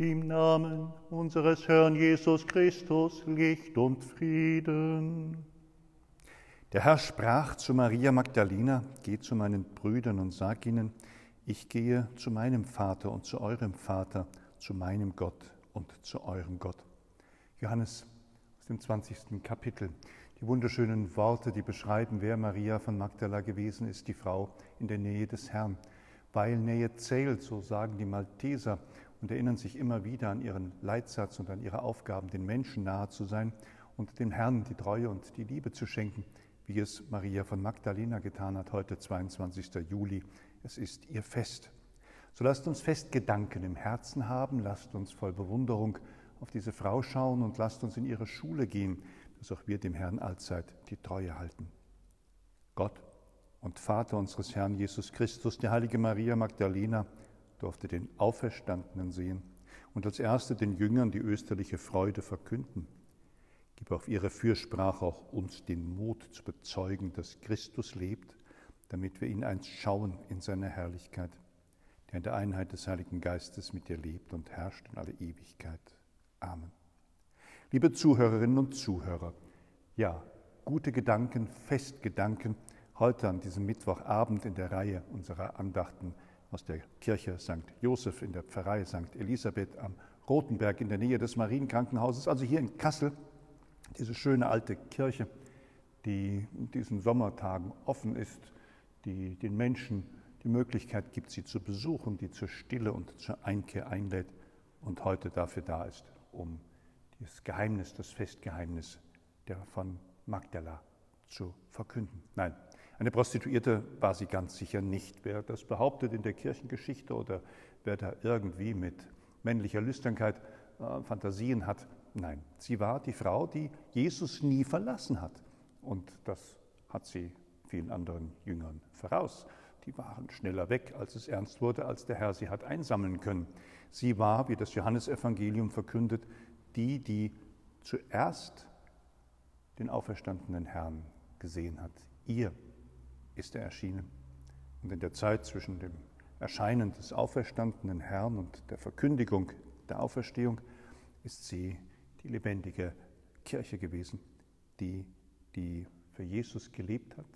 Im Namen unseres Herrn Jesus Christus Licht und Frieden. Der Herr sprach zu Maria Magdalena, Geh zu meinen Brüdern und sag ihnen, ich gehe zu meinem Vater und zu eurem Vater, zu meinem Gott und zu eurem Gott. Johannes aus dem 20. Kapitel. Die wunderschönen Worte, die beschreiben, wer Maria von Magdala gewesen ist, die Frau in der Nähe des Herrn. Weil Nähe zählt, so sagen die Malteser und erinnern sich immer wieder an ihren Leitsatz und an ihre Aufgaben, den Menschen nahe zu sein und dem Herrn die Treue und die Liebe zu schenken, wie es Maria von Magdalena getan hat, heute 22. Juli. Es ist ihr Fest. So lasst uns Festgedanken im Herzen haben, lasst uns voll Bewunderung auf diese Frau schauen und lasst uns in ihre Schule gehen, dass auch wir dem Herrn allzeit die Treue halten. Gott und Vater unseres Herrn Jesus Christus, die heilige Maria Magdalena, durfte den Auferstandenen sehen und als erste den Jüngern die österliche Freude verkünden. Gib auf ihre Fürsprache auch uns den Mut zu bezeugen, dass Christus lebt, damit wir ihn einst schauen in seiner Herrlichkeit, der in der Einheit des Heiligen Geistes mit dir lebt und herrscht in alle Ewigkeit. Amen. Liebe Zuhörerinnen und Zuhörer, ja, gute Gedanken, Festgedanken, heute an diesem Mittwochabend in der Reihe unserer Andachten aus der Kirche St. Josef in der Pfarrei St. Elisabeth am Rotenberg in der Nähe des Marienkrankenhauses, also hier in Kassel, diese schöne alte Kirche, die in diesen Sommertagen offen ist, die den Menschen die Möglichkeit gibt, sie zu besuchen, die zur Stille und zur Einkehr einlädt und heute dafür da ist, um das Geheimnis, das Festgeheimnis der von Magdala zu verkünden. Nein, eine Prostituierte war sie ganz sicher nicht. Wer das behauptet in der Kirchengeschichte oder wer da irgendwie mit männlicher Lüsternkeit äh, Fantasien hat, nein, sie war die Frau, die Jesus nie verlassen hat. Und das hat sie vielen anderen Jüngern voraus. Die waren schneller weg, als es ernst wurde, als der Herr sie hat einsammeln können. Sie war, wie das Johannesevangelium verkündet, die, die zuerst den auferstandenen Herrn gesehen hat. Ihr ist er erschienen. Und in der Zeit zwischen dem Erscheinen des auferstandenen Herrn und der Verkündigung der Auferstehung ist sie die lebendige Kirche gewesen, die, die für Jesus gelebt hat,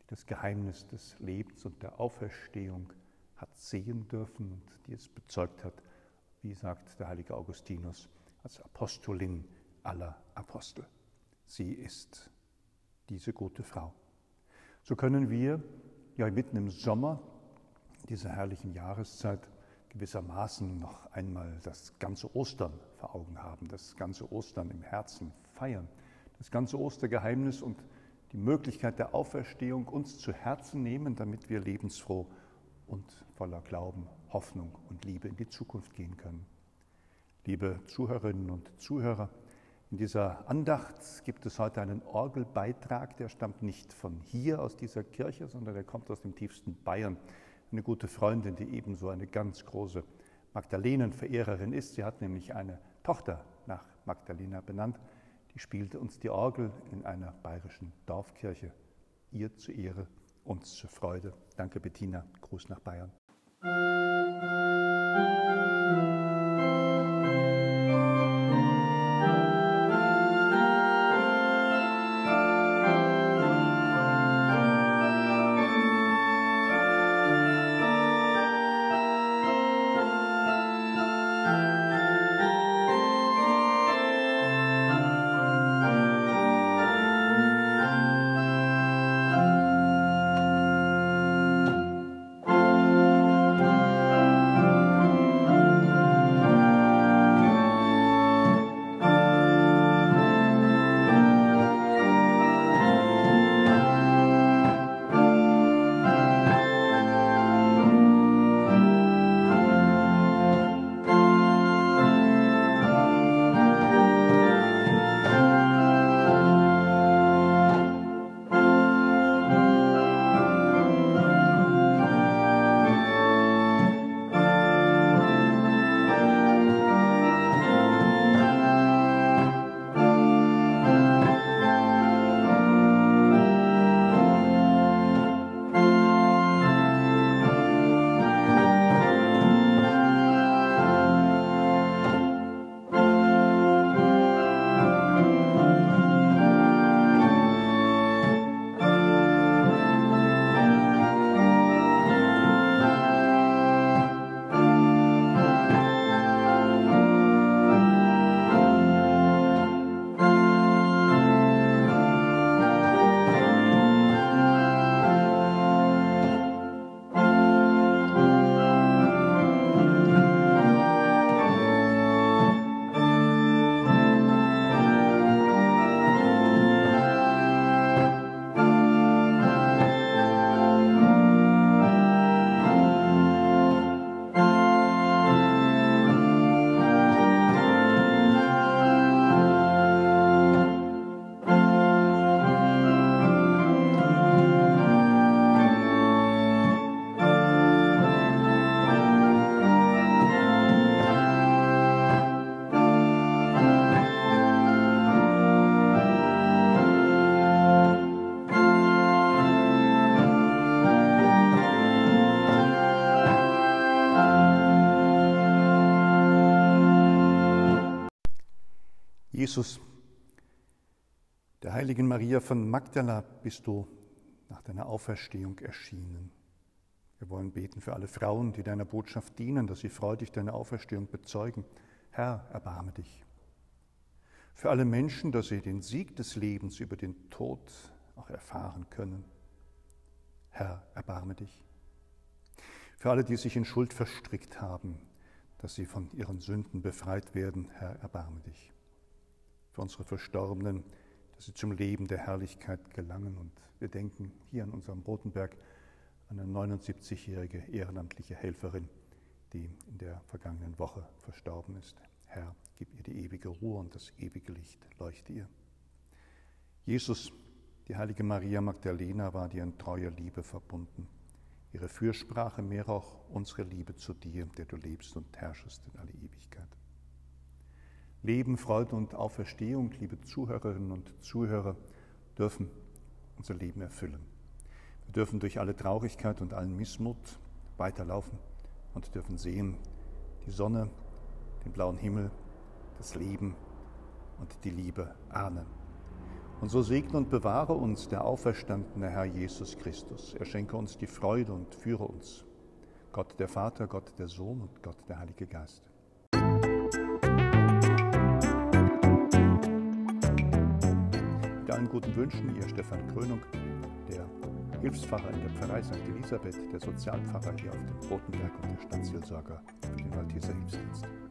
die das Geheimnis des Lebens und der Auferstehung hat sehen dürfen und die es bezeugt hat, wie sagt der heilige Augustinus, als Apostolin aller Apostel. Sie ist diese gute Frau. So können wir ja mitten im Sommer dieser herrlichen Jahreszeit gewissermaßen noch einmal das ganze Ostern vor Augen haben, das ganze Ostern im Herzen feiern, das ganze Ostergeheimnis und die Möglichkeit der Auferstehung uns zu Herzen nehmen, damit wir lebensfroh und voller Glauben, Hoffnung und Liebe in die Zukunft gehen können. Liebe Zuhörerinnen und Zuhörer, in dieser Andacht gibt es heute einen Orgelbeitrag, der stammt nicht von hier aus dieser Kirche, sondern der kommt aus dem tiefsten Bayern. Eine gute Freundin, die ebenso eine ganz große Magdalenenverehrerin ist. Sie hat nämlich eine Tochter nach Magdalena benannt. Die spielte uns die Orgel in einer bayerischen Dorfkirche. Ihr zu Ehre, uns zur Freude. Danke, Bettina. Gruß nach Bayern. Jesus, der heiligen Maria von Magdala bist du nach deiner Auferstehung erschienen. Wir wollen beten für alle Frauen, die deiner Botschaft dienen, dass sie freudig deine Auferstehung bezeugen. Herr, erbarme dich. Für alle Menschen, dass sie den Sieg des Lebens über den Tod auch erfahren können. Herr, erbarme dich. Für alle, die sich in Schuld verstrickt haben, dass sie von ihren Sünden befreit werden, Herr, erbarme dich für unsere Verstorbenen, dass sie zum Leben der Herrlichkeit gelangen. Und wir denken hier an unserem Rotenberg an eine 79-jährige ehrenamtliche Helferin, die in der vergangenen Woche verstorben ist. Herr, gib ihr die ewige Ruhe und das ewige Licht leuchte ihr. Jesus, die heilige Maria Magdalena war dir in treuer Liebe verbunden. Ihre Fürsprache mehr auch unsere Liebe zu dir, der du lebst und herrschest in alle Ewigkeit. Leben, Freude und Auferstehung, liebe Zuhörerinnen und Zuhörer, dürfen unser Leben erfüllen. Wir dürfen durch alle Traurigkeit und allen Missmut weiterlaufen und dürfen sehen, die Sonne, den blauen Himmel, das Leben und die Liebe ahnen. Und so segne und bewahre uns der auferstandene Herr Jesus Christus. Er schenke uns die Freude und führe uns. Gott der Vater, Gott der Sohn und Gott der Heilige Geist. Allen guten Wünschen, Ihr Stefan Krönung, der Hilfspfarrer in der Pfarrei St. Elisabeth, der Sozialpfarrer hier auf dem Rotenberg und der Stadtseelsorger für den Malteser Hilfsdienst.